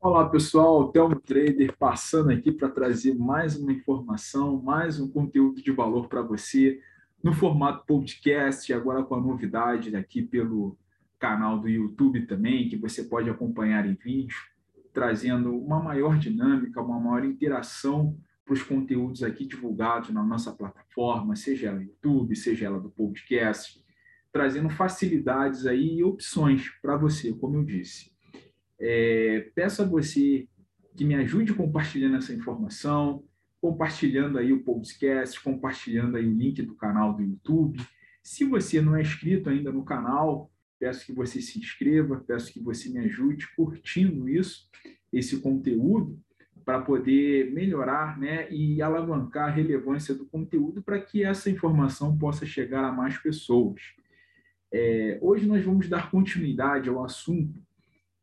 Olá pessoal, Telmo Trader passando aqui para trazer mais uma informação, mais um conteúdo de valor para você no formato podcast, agora com a novidade aqui pelo canal do YouTube também, que você pode acompanhar em vídeo, trazendo uma maior dinâmica, uma maior interação para os conteúdos aqui divulgados na nossa plataforma, seja ela YouTube, seja ela do podcast, trazendo facilidades aí e opções para você, como eu disse. É, peço a você que me ajude compartilhando essa informação, compartilhando aí o podcast, compartilhando aí o link do canal do YouTube. Se você não é inscrito ainda no canal, peço que você se inscreva, peço que você me ajude curtindo isso, esse conteúdo, para poder melhorar né, e alavancar a relevância do conteúdo para que essa informação possa chegar a mais pessoas. É, hoje nós vamos dar continuidade ao assunto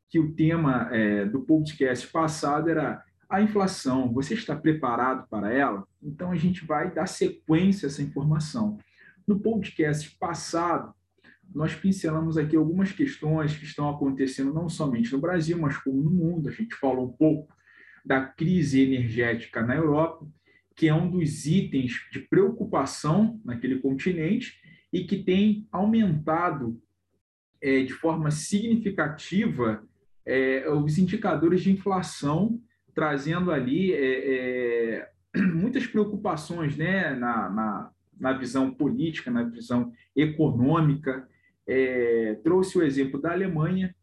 que o tema é, do podcast passado era a inflação. Você está preparado para ela? Então a gente vai dar sequência a essa informação. No podcast passado, nós pincelamos aqui algumas questões que estão acontecendo não somente no Brasil, mas como no mundo. A gente falou um pouco da crise energética na Europa, que é um dos itens de preocupação naquele continente e que tem aumentado é, de forma significativa é, os indicadores de inflação, trazendo ali é, é muitas preocupações né, na, na, na, visão política, na visão econômica. É, trouxe o exemplo da Alemanha,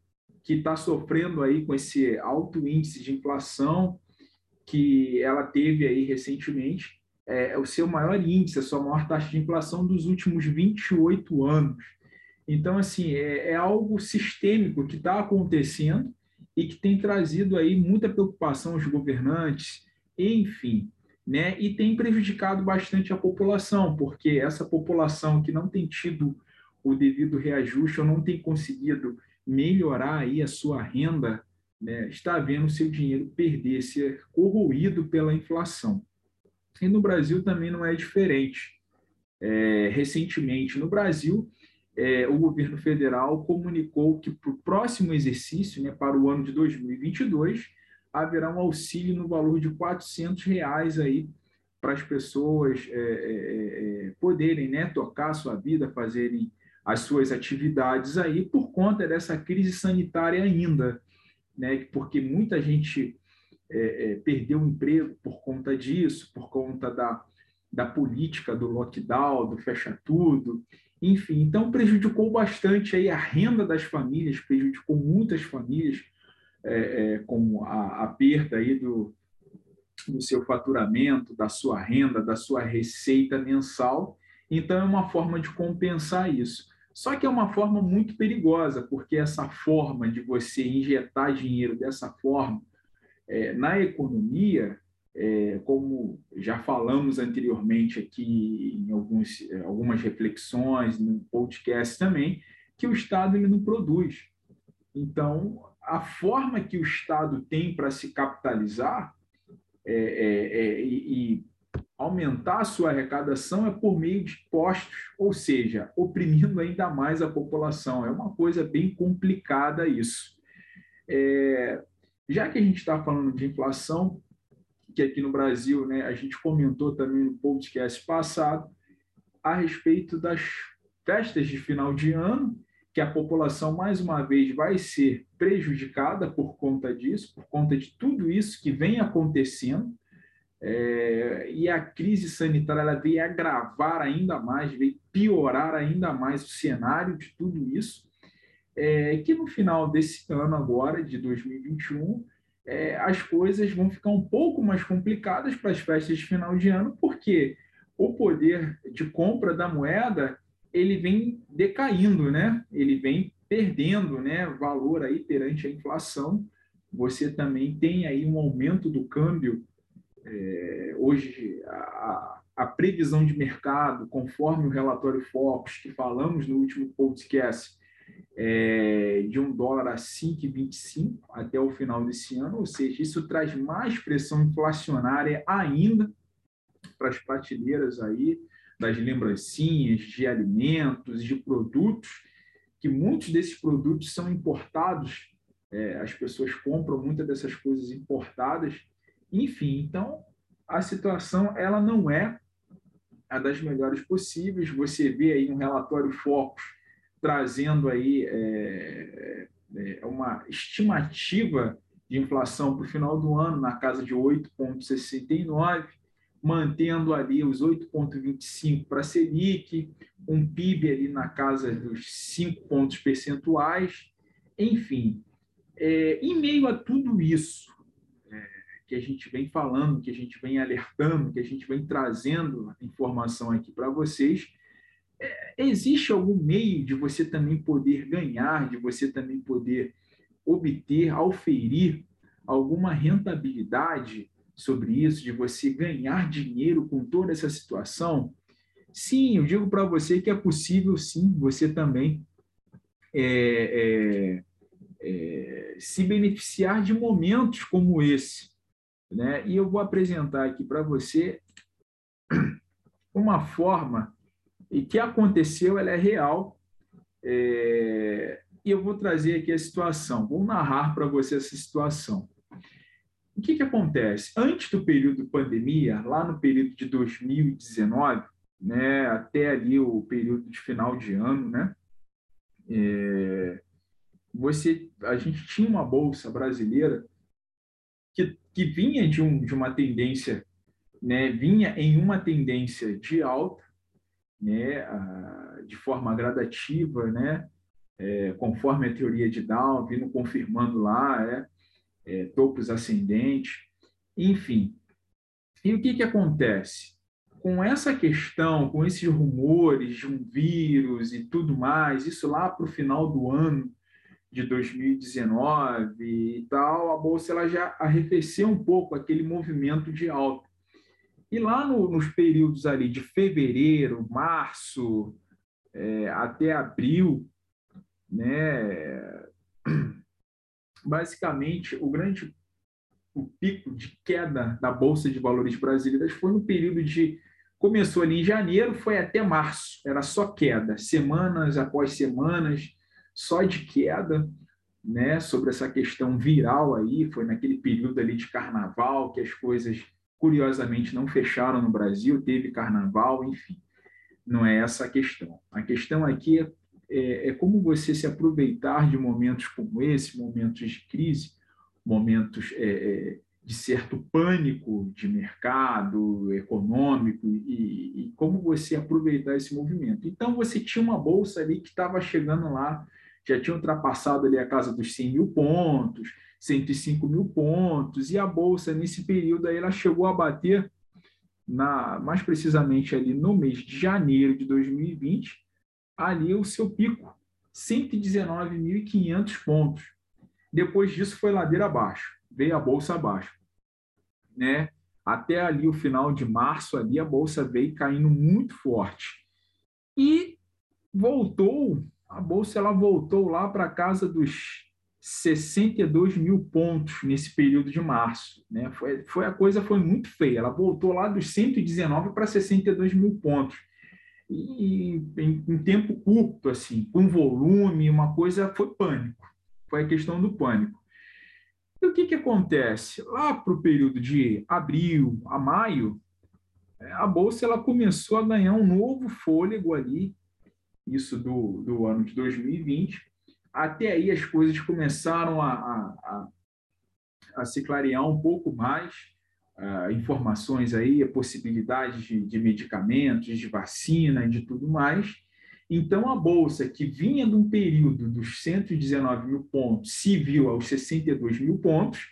que está sofrendo aí com esse alto índice de inflação que ela teve aí recentemente, é, o seu maior índice, a sua maior taxa de inflação dos últimos 28 anos. Então, assim, é, é algo sistêmico que está acontecendo e que tem trazido aí muita preocupação aos governantes, enfim, né? E tem prejudicado bastante a população, porque essa população que não tem tido o devido reajuste ou não tem conseguido melhorar aí a sua renda, né, está vendo seu dinheiro perder, ser corroído pela inflação. E no Brasil também não é diferente. É, recentemente, no Brasil, é, o governo federal comunicou que para o próximo exercício, né, para o ano de 2022, haverá um auxílio no valor de 400 reais aí para as pessoas é, é, é, poderem né, tocar sua vida, fazerem as suas atividades aí por conta dessa crise sanitária ainda, né, porque muita gente é, é, perdeu o emprego por conta disso, por conta da, da política do lockdown, do fecha tudo, enfim, então prejudicou bastante aí a renda das famílias, prejudicou muitas famílias é, é, com a, a, perda aí do, do seu faturamento, da sua renda, da sua receita mensal. Então é uma forma de compensar isso. Só que é uma forma muito perigosa, porque essa forma de você injetar dinheiro dessa forma é, na economia é, como já falamos anteriormente aqui em alguns, é, algumas reflexões, no podcast também, que o Estado ele não produz. Então, a forma que o Estado tem para se capitalizar é, é, é, e, e aumentar a sua arrecadação é por meio de impostos, ou seja, oprimindo ainda mais a população. É uma coisa bem complicada isso. É, já que a gente está falando de inflação, que aqui no Brasil, né, a gente comentou também no podcast passado, a respeito das festas de final de ano, que a população, mais uma vez, vai ser prejudicada por conta disso, por conta de tudo isso que vem acontecendo. É, e a crise sanitária ela veio agravar ainda mais, veio piorar ainda mais o cenário de tudo isso, é, que no final desse ano agora, de 2021, é, as coisas vão ficar um pouco mais complicadas para as festas de final de ano, porque o poder de compra da moeda ele vem decaindo, né? Ele vem perdendo, né, valor aí perante a inflação. Você também tem aí um aumento do câmbio. É, hoje a, a previsão de mercado, conforme o relatório Focus que falamos no último podcast, é, de um dólar a 5,25 até o final desse ano, ou seja, isso traz mais pressão inflacionária ainda para as prateleiras aí das lembrancinhas, de alimentos, de produtos, que muitos desses produtos são importados é, as pessoas compram muitas dessas coisas importadas. Enfim, então a situação ela não é a das melhores possíveis. Você vê aí um relatório Focus trazendo aí é, é, uma estimativa de inflação para o final do ano na casa de 8,69, mantendo ali os 8,25 para a Selic, um PIB ali na casa dos 5 pontos percentuais, enfim. É, em meio a tudo isso é, que a gente vem falando, que a gente vem alertando, que a gente vem trazendo informação aqui para vocês, é, existe algum meio de você também poder ganhar, de você também poder obter, auferir alguma rentabilidade sobre isso, de você ganhar dinheiro com toda essa situação? Sim, eu digo para você que é possível, sim, você também é, é, é, se beneficiar de momentos como esse. Né? E eu vou apresentar aqui para você uma forma e que aconteceu, ela é real, é, e eu vou trazer aqui a situação, vou narrar para você essa situação. O que, que acontece? Antes do período pandemia, lá no período de 2019, né, até ali o período de final de ano, né, é, você, a gente tinha uma bolsa brasileira que, que vinha de, um, de uma tendência, né, vinha em uma tendência de alta, né, de forma gradativa, né, é, conforme a teoria de Down, vindo confirmando lá, é, é, topos ascendentes, enfim. E o que, que acontece? Com essa questão, com esses rumores de um vírus e tudo mais, isso lá para o final do ano de 2019 e tal, a bolsa ela já arrefeceu um pouco aquele movimento de alta. E lá no, nos períodos ali de fevereiro, março, é, até abril, né, basicamente o grande o pico de queda da bolsa de valores brasileiras foi no período de começou ali em janeiro, foi até março, era só queda, semanas após semanas, só de queda, né, sobre essa questão viral aí, foi naquele período ali de carnaval que as coisas curiosamente não fecharam no Brasil, teve carnaval, enfim. Não é essa a questão. A questão aqui é, é, é como você se aproveitar de momentos como esse, momentos de crise, momentos é, é de certo pânico de mercado econômico e, e, como você aproveitar esse movimento. Então, você tinha uma bolsa ali que estava chegando lá, já tinha ultrapassado ali a casa dos 100 mil pontos, 105 mil pontos, e a Bolsa, nesse período, aí, ela chegou a bater, na, mais precisamente ali no mês de janeiro de 2020, ali o seu pico, 119.500 pontos. Depois disso foi ladeira abaixo, veio a bolsa abaixo, né? Até ali o final de março ali a bolsa veio caindo muito forte. E voltou, a bolsa ela voltou lá para casa dos 62 mil pontos nesse período de março. Né? Foi, foi a coisa foi muito feia. Ela voltou lá dos 119 para 62 mil pontos. E em, em, tempo curto, assim, com volume, uma coisa foi pânico. Foi a questão do pânico. E o que, que acontece? Lá para o período de abril a maio, a Bolsa ela começou a ganhar um novo fôlego ali, isso do, do ano de 2020, até aí as coisas começaram a, a, a, a se clarear um pouco mais, uh, informações aí, possibilidades de, de medicamentos, de vacina de tudo mais. Então, a Bolsa, que vinha de um período dos 119 mil pontos, se viu aos 62 mil pontos,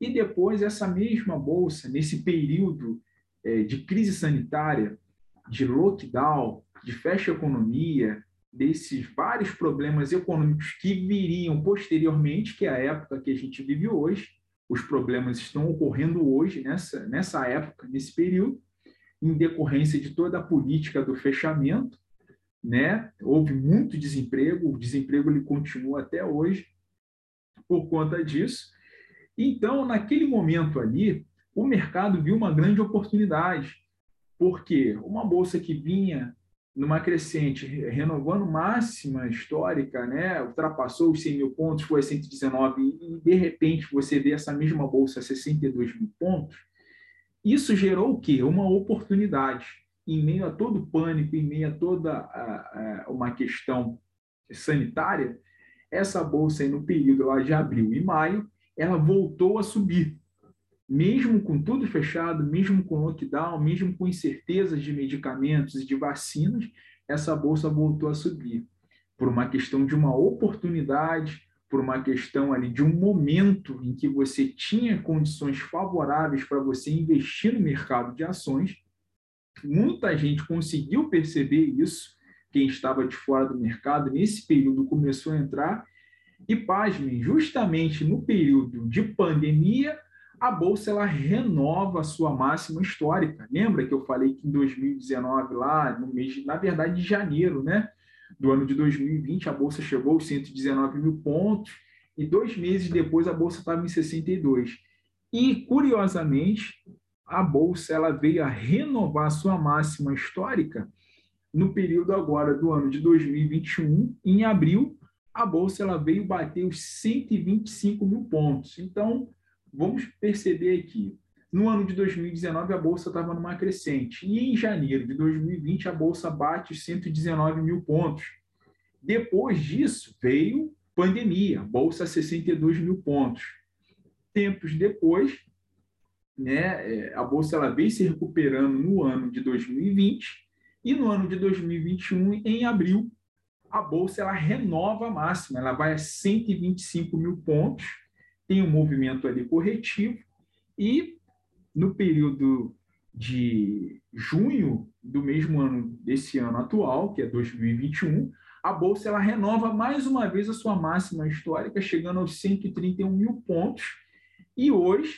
e depois essa mesma Bolsa, nesse período eh, de crise sanitária, de lockdown, de fecha economia, desses vários problemas econômicos que viriam posteriormente, que é a época que a gente vive hoje. Os problemas estão ocorrendo hoje, nessa, nessa época, nesse período, em decorrência de toda a política do fechamento. Né? Houve muito desemprego, o desemprego ele continua até hoje por conta disso. Então, naquele momento ali, o mercado viu uma grande oportunidade, porque uma bolsa que vinha numa crescente, renovando máxima histórica, né? ultrapassou os 100 mil pontos, foi a 119, e de repente você vê essa mesma bolsa a 62 mil pontos, isso gerou o quê? Uma oportunidade. Em meio a todo pânico, em meio a toda a, a, uma questão sanitária, essa bolsa aí no período lá de abril e maio, ela voltou a subir. Mesmo com tudo fechado, mesmo com lockdown, mesmo com incertezas de medicamentos e de vacinas, essa bolsa voltou a subir. Por uma questão de uma oportunidade, por uma questão ali de um momento em que você tinha condições favoráveis para você investir no mercado de ações. Muita gente conseguiu perceber isso quem estava de fora do mercado, nesse período começou a entrar. E, pasmem, justamente no período de pandemia, a Bolsa ela renova a sua máxima histórica. Lembra que eu falei que em 2019, lá no mês, de, na verdade, de janeiro, né? Do ano de 2020, a Bolsa chegou aos 119 mil pontos e dois meses depois a Bolsa estava em 62. E, curiosamente, a Bolsa ela veio a renovar a sua máxima histórica no período agora do ano de 2021, em abril, a bolsa ela veio bater os 125 mil pontos. Então, vamos perceber aqui. No ano de 2019, a bolsa estava numa crescente. E em janeiro de 2020, a bolsa bate os 119 mil pontos. Depois disso, veio pandemia, bolsa 62 mil pontos. Tempos depois, né, é, a bolsa ela veio se recuperando no ano de 2020 e no ano de 2021, em abril, a bolsa ela renova a máxima, ela vai a 125 mil pontos, tem um movimento ali corretivo, e no período de junho do mesmo ano desse ano atual, que é 2021, a bolsa ela renova mais uma vez a sua máxima histórica, chegando aos 131 mil pontos, e hoje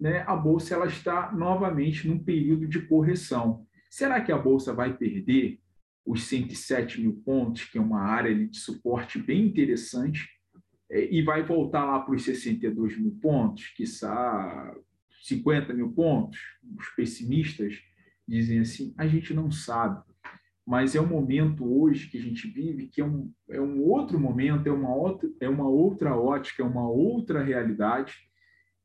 né, a bolsa ela está novamente num período de correção. Será que a Bolsa vai perder os 107 mil pontos, que é uma área de suporte bem interessante, e vai voltar lá para os 62 mil pontos, que 50 mil pontos? Os pessimistas dizem assim: a gente não sabe. Mas é um momento hoje que a gente vive que é um, é um outro momento, é uma outra, é uma outra ótica, é uma outra realidade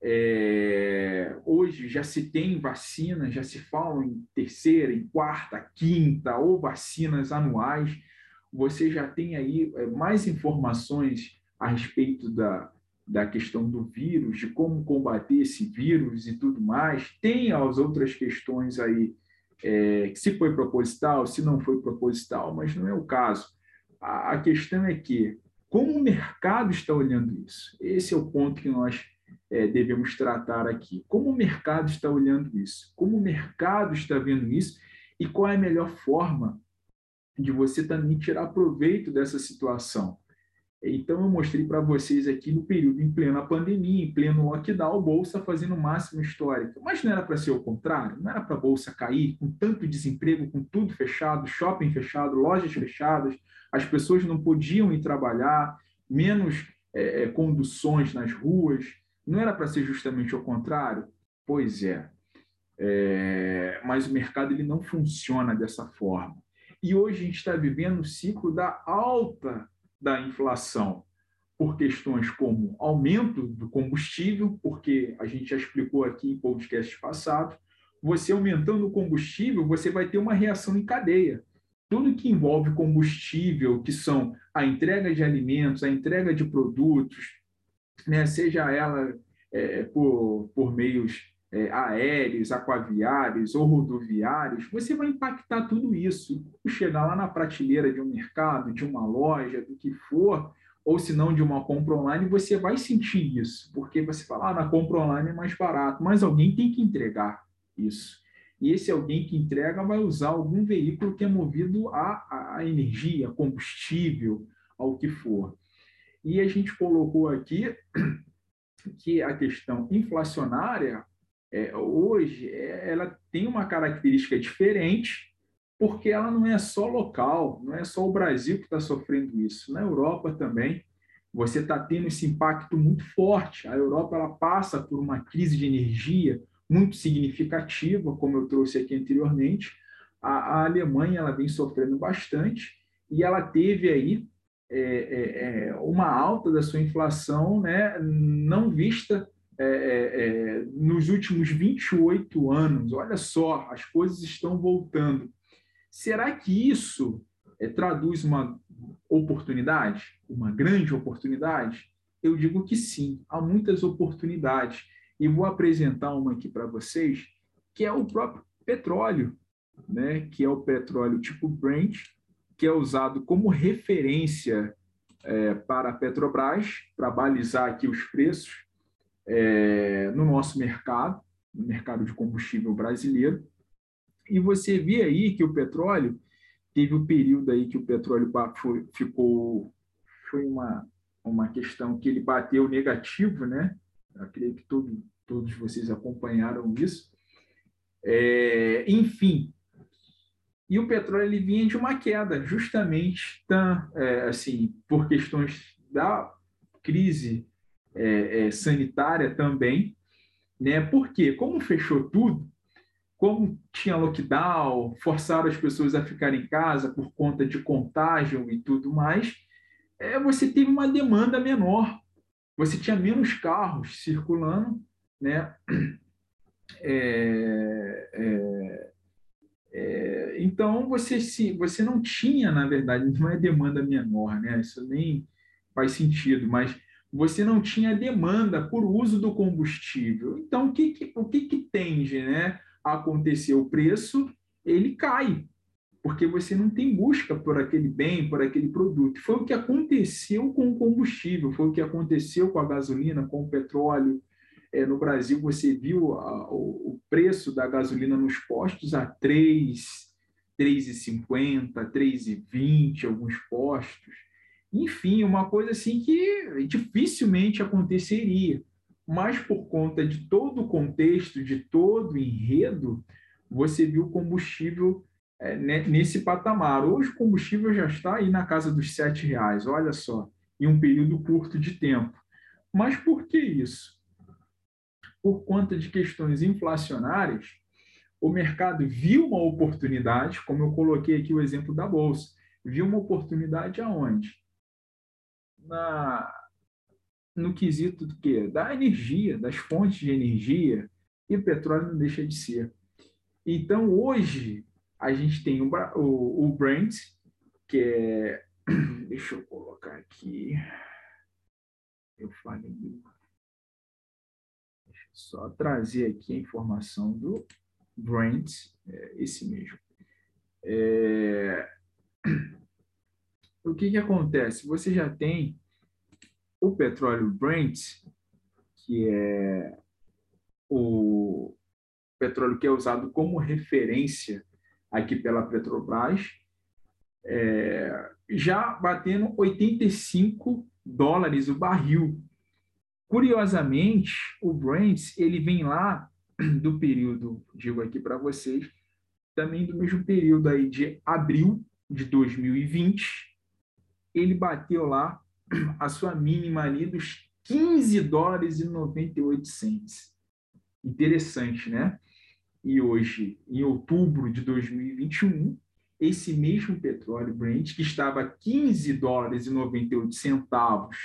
é, hoje já se tem vacina, já se fala em terceira, em quarta, quinta ou vacinas anuais. Você já tem aí é, mais informações a respeito da, da questão do vírus, de como combater esse vírus e tudo mais. Tem as outras questões aí, é, se foi proposital, se não foi proposital, mas não é o caso. A, a questão é que, como o mercado está olhando isso? Esse é o ponto que nós é, devemos tratar aqui. Como o mercado está olhando isso? Como o mercado está vendo isso? E qual é a melhor forma de você também tirar proveito dessa situação? Então, eu mostrei para vocês aqui no período em plena pandemia, em pleno lockdown, Bolsa fazendo máxima histórica. Mas não era para ser o contrário? Não era para a Bolsa cair com tanto desemprego, com tudo fechado, shopping fechado, lojas fechadas, as pessoas não podiam ir trabalhar, menos é, conduções nas ruas, não era para ser justamente o contrário? Pois é. é. Mas o mercado ele não funciona dessa forma. E hoje a gente está vivendo o ciclo da alta da inflação, por questões como aumento do combustível, porque a gente já explicou aqui em podcasts passados, você aumentando o combustível, você vai ter uma reação em cadeia. Tudo que envolve combustível, que são a entrega de alimentos, a entrega de produtos, né, seja ela é, por, por meios é, aéreos, aquaviários ou rodoviários, você vai impactar tudo isso. Chegar lá na prateleira de um mercado, de uma loja, do que for, ou se não de uma compra online, você vai sentir isso, porque você fala, ah, na compra online é mais barato, mas alguém tem que entregar isso. E esse alguém que entrega vai usar algum veículo que é movido a, a energia, combustível, ao que for. E a gente colocou aqui que a questão inflacionária, é, hoje, é, ela tem uma característica diferente, porque ela não é só local, não é só o Brasil que está sofrendo isso. Na Europa também, você está tendo esse impacto muito forte. A Europa ela passa por uma crise de energia muito significativa, como eu trouxe aqui anteriormente, a, a Alemanha ela vem sofrendo bastante e ela teve aí é, é, é uma alta da sua inflação né, não vista é, é, é nos últimos 28 anos. Olha só, as coisas estão voltando. Será que isso traduz uma oportunidade, uma grande oportunidade? Eu digo que sim, há muitas oportunidades. E vou apresentar uma aqui para vocês, que é o próprio petróleo, né? que é o petróleo tipo Brent, que é usado como referência é, para a Petrobras, para balizar aqui os preços é, no nosso mercado, no mercado de combustível brasileiro. E você vê aí que o petróleo teve um período aí que o petróleo foi, ficou foi uma uma questão que ele bateu negativo, né? Eu creio que todo, todos vocês acompanharam isso. É, enfim, e o petróleo ele vinha de uma queda, justamente é, assim por questões da crise é, é, sanitária também, né? Porque como fechou tudo, como tinha lockdown, forçaram as pessoas a ficar em casa por conta de contágio e tudo mais, é, você teve uma demanda menor, você tinha menos carros circulando, né? É, é, é, então você se você não tinha, na verdade, não é demanda menor, né? Isso nem faz sentido, mas você não tinha demanda por uso do combustível. Então o que, que o que, que tende, né, a acontecer? O preço ele cai, porque você não tem busca por aquele bem, por aquele produto. Foi o que aconteceu com o combustível, foi o que aconteceu com a gasolina, com o petróleo, é, no Brasil, você viu a, o, o, preço da gasolina nos postos a 3, 3,50, 3,20, alguns postos. Enfim, uma coisa assim que dificilmente aconteceria. Mas por conta de todo o contexto, de todo o enredo, você viu o combustível é, nesse patamar. Hoje o combustível já está aí na casa dos R$ reais, olha só, em um período curto de tempo. Mas por que isso? por conta de questões inflacionárias, o mercado viu uma oportunidade, como eu coloquei aqui o exemplo da bolsa, viu uma oportunidade aonde? Na no quesito do quê? Da energia, das fontes de energia, e o petróleo não deixa de ser. Então, hoje, a gente tem o, o, o Brent, que é. Deixa eu colocar aqui. Eu falei só trazer aqui a informação do Brent, é, esse mesmo. É... O que, que acontece? Você já tem o petróleo Brent, que é o petróleo que é usado como referência aqui pela Petrobras, é, já batendo 85 dólares o barril. Curiosamente, o Brent, ele vem lá do período, digo aqui para vocês, também do mesmo período aí de abril de 2020, ele bateu lá a sua mínima ali dos 15 dólares e 98 cents. Interessante, né? E hoje, em outubro de 2021, esse mesmo petróleo Brent, que estava a 15 dólares e 98 centavos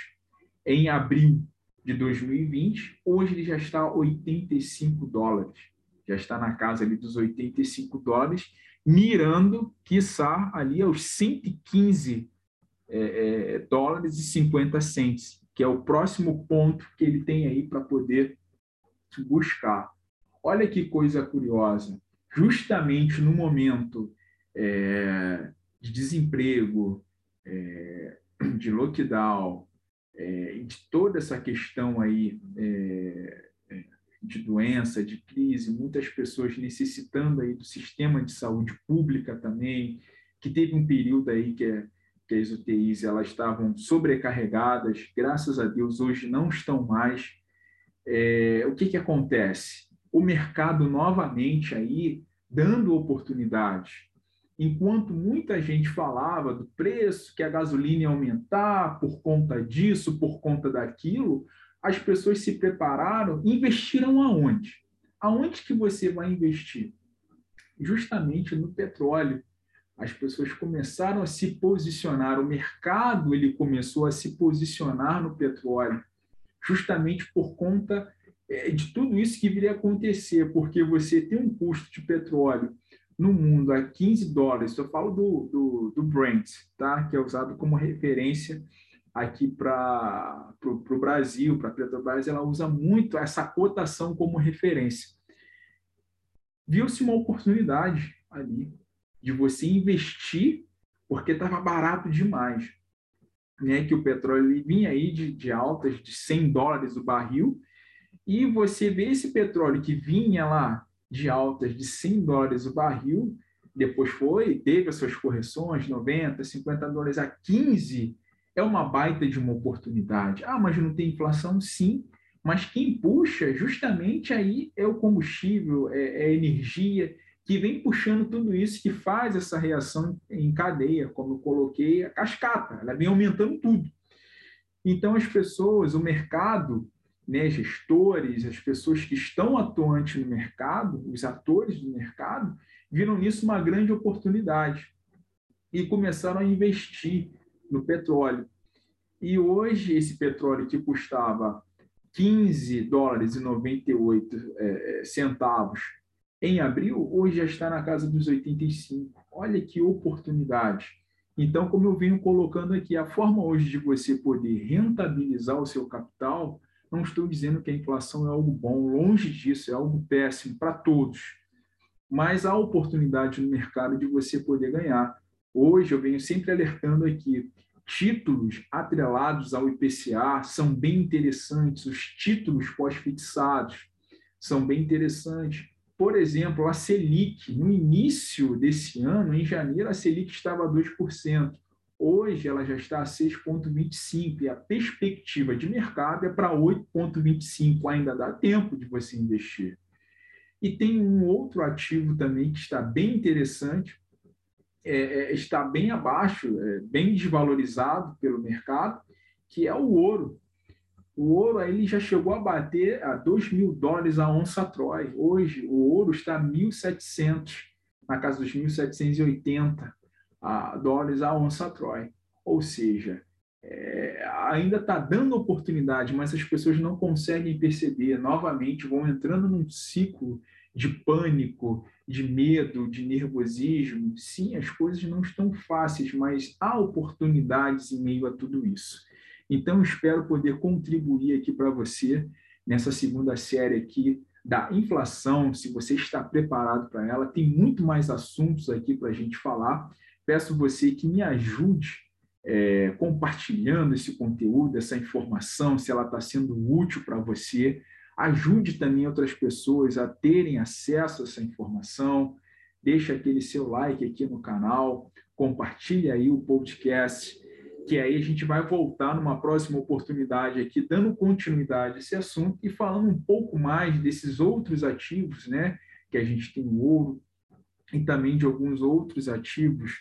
em abril de 2020, hoje ele já está a 85 dólares, já está na casa ali dos 85 dólares, mirando, quiçá, ali aos 115 é, é, dólares e 50 cents, que é o próximo ponto que ele tem aí para poder buscar. Olha que coisa curiosa, justamente no momento é, de desemprego, é, de lockdown, é, de toda essa questão aí é, de doença, de crise, muitas pessoas necessitando aí do sistema de saúde pública também, que teve um período aí que, é, que as UTIs elas estavam sobrecarregadas, graças a Deus hoje não estão mais. É, o que, que acontece? O mercado novamente aí dando oportunidades enquanto muita gente falava do preço, que a gasolina ia aumentar por conta disso, por conta daquilo, as pessoas se prepararam, investiram aonde? Aonde que você vai investir? justamente no petróleo. As pessoas começaram a se posicionar, o mercado ele começou a se posicionar no petróleo, justamente por conta é, de tudo isso que viria a acontecer, porque você tem um custo de petróleo no mundo a 15 dólares, eu falo do, do, do Brent, tá? que é usado como referência aqui para o Brasil, para a Petrobras, ela usa muito essa cotação como referência. Viu-se uma oportunidade ali de você investir, porque estava barato demais. Né? Que o petróleo vinha aí de, de altas de 100 dólares o barril, e você vê esse petróleo que vinha lá de altas de 100 dólares o barril, depois foi, teve as suas correções, 90, 50 dólares a 15, é uma baita de uma oportunidade. Ah, mas não tem inflação? Sim, mas quem puxa justamente aí é o combustível, é, é a energia, que vem puxando tudo isso, que faz essa reação em cadeia, como eu coloquei, a cascata, ela vem aumentando tudo. Então, as pessoas, o mercado, né, gestores, as pessoas que estão atuantes no mercado, os atores do mercado, viram nisso uma grande oportunidade e começaram a investir no petróleo. E hoje, esse petróleo que custava 15 dólares e 98 é, centavos em abril, hoje já está na casa dos 85. Olha que oportunidade. Então, como eu venho colocando aqui, a forma hoje de você poder rentabilizar o seu capital não estou dizendo que a inflação é algo bom, longe disso, é algo péssimo para todos. Mas há oportunidade no mercado de você poder ganhar. Hoje eu venho sempre alertando aqui, títulos atrelados ao IPCA são bem interessantes, os títulos pós-fixados são bem interessantes. Por exemplo, a Selic, no início desse ano, em janeiro, a Selic estava a 2%. Hoje ela já está a 6,25 e a perspectiva de mercado é para 8,25. Ainda dá tempo de você investir. E tem um outro ativo também que está bem interessante, é, é, está bem abaixo, é, bem desvalorizado pelo mercado, que é o ouro. O ouro aí já chegou a bater a 2 mil dólares a onça Troy. Hoje o ouro está a 1.700, na casa dos 1.780 a dólares a onça Troy. Ou seja, é, ainda está dando oportunidade, mas as pessoas não conseguem perceber. Novamente, vão entrando num ciclo de pânico, de medo, de nervosismo. Sim, as coisas não estão fáceis, mas há oportunidades em meio a tudo isso. Então, espero poder contribuir aqui para você nessa segunda série aqui da inflação, se você está preparado para ela. Tem muito mais assuntos aqui para a gente falar peço você que me ajude é, compartilhando esse conteúdo, essa informação, se ela está sendo útil para você. Ajude também outras pessoas a terem acesso a essa informação. Deixe aquele seu like aqui no canal, compartilhe aí o podcast, que aí a gente vai voltar numa próxima oportunidade aqui, dando continuidade a esse assunto e falando um pouco mais desses outros ativos, né? Que a gente tem o ouro e também de alguns outros ativos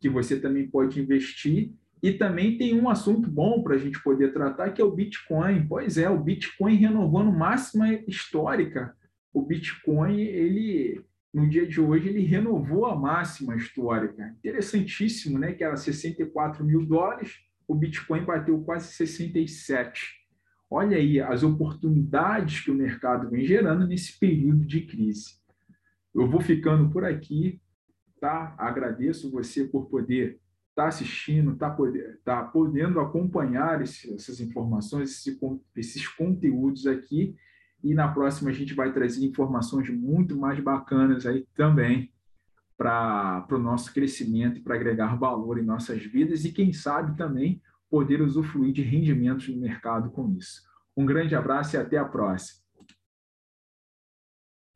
que você também pode investir. E também tem um assunto bom para a gente poder tratar, que é o Bitcoin. Pois é, o Bitcoin renovando máxima histórica. O Bitcoin, ele no dia de hoje, ele renovou a máxima histórica. Interessantíssimo, né? Que era 64 mil dólares, o Bitcoin bateu quase 67. Olha aí as oportunidades que o mercado vem gerando nesse período de crise. Eu vou ficando por aqui tá? Agradeço você por poder estar tá assistindo, estar tá poder, tá podendo acompanhar esse, essas informações, esse, esses conteúdos aqui. E na próxima a gente vai trazer informações muito mais bacanas aí também para o nosso crescimento e para agregar valor em nossas vidas e, quem sabe, também poder usufruir de rendimentos no mercado com isso. Um grande abraço e até a próxima.